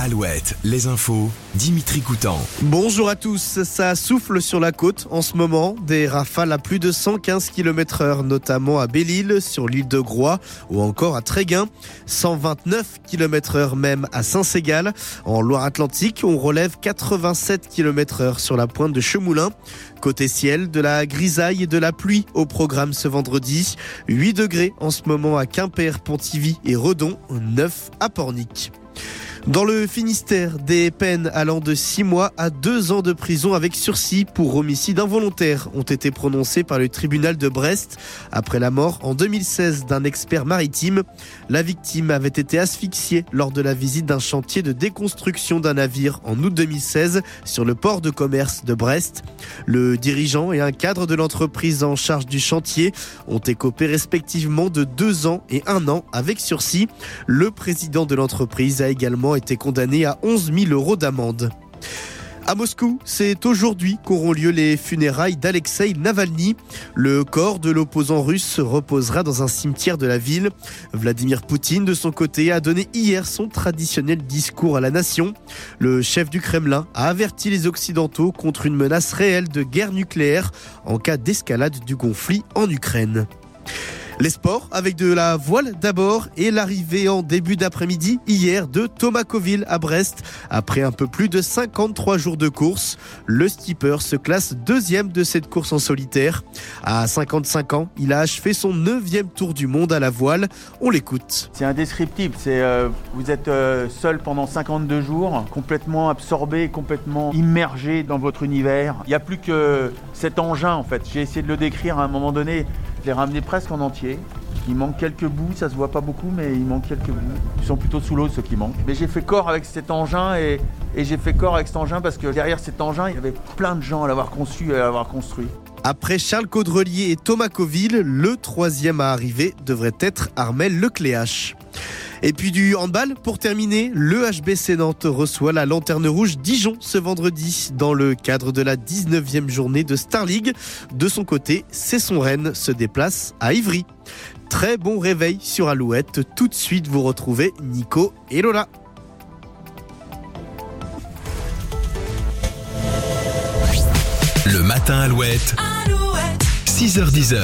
Alouette, les infos, Dimitri Coutan. Bonjour à tous, ça souffle sur la côte en ce moment, des rafales à plus de 115 km heure, notamment à Belle-Île, sur l'île de Groix ou encore à Tréguin, 129 km heure même à Saint-Ségal. En Loire-Atlantique, on relève 87 km heure sur la pointe de Chemoulin. Côté ciel, de la grisaille et de la pluie au programme ce vendredi. 8 degrés en ce moment à Quimper, Pontivy et Redon, 9 à Pornic. Dans le Finistère, des peines allant de 6 mois à 2 ans de prison avec sursis pour homicide involontaire ont été prononcées par le tribunal de Brest après la mort en 2016 d'un expert maritime. La victime avait été asphyxiée lors de la visite d'un chantier de déconstruction d'un navire en août 2016 sur le port de commerce de Brest. Le dirigeant et un cadre de l'entreprise en charge du chantier ont écopé respectivement de 2 ans et 1 an avec sursis. Le président de l'entreprise a également été condamné à 11 000 euros d'amende. À Moscou, c'est aujourd'hui qu'auront lieu les funérailles d'Alexei Navalny. Le corps de l'opposant russe reposera dans un cimetière de la ville. Vladimir Poutine, de son côté, a donné hier son traditionnel discours à la nation. Le chef du Kremlin a averti les Occidentaux contre une menace réelle de guerre nucléaire en cas d'escalade du conflit en Ukraine. Les sports avec de la voile d'abord et l'arrivée en début d'après-midi hier de Thomas Coville à Brest. Après un peu plus de 53 jours de course, le skipper se classe deuxième de cette course en solitaire. À 55 ans, il a achevé son neuvième tour du monde à la voile. On l'écoute. C'est indescriptible. Euh, vous êtes euh, seul pendant 52 jours, complètement absorbé, complètement immergé dans votre univers. Il n'y a plus que cet engin en fait. J'ai essayé de le décrire à un moment donné. Je l'ai ramené presque en entier. Il manque quelques bouts, ça se voit pas beaucoup, mais il manque quelques bouts. Ils sont plutôt sous l'eau ceux qui manquent. Mais j'ai fait corps avec cet engin et, j'ai fait corps avec cet engin parce que derrière cet engin, il y avait plein de gens à l'avoir conçu et à l'avoir construit. Après Charles Caudrelier et Thomas Coville, le troisième à arriver devrait être Armel Lecléache. Et puis du handball, pour terminer, le HBC Nantes reçoit la Lanterne Rouge Dijon ce vendredi dans le cadre de la 19e journée de Star League. De son côté, c'est son Rennes se déplace à Ivry. Très bon réveil sur Alouette. Tout de suite, vous retrouvez Nico et Lola. Le matin Alouette, Alouette. 6h10.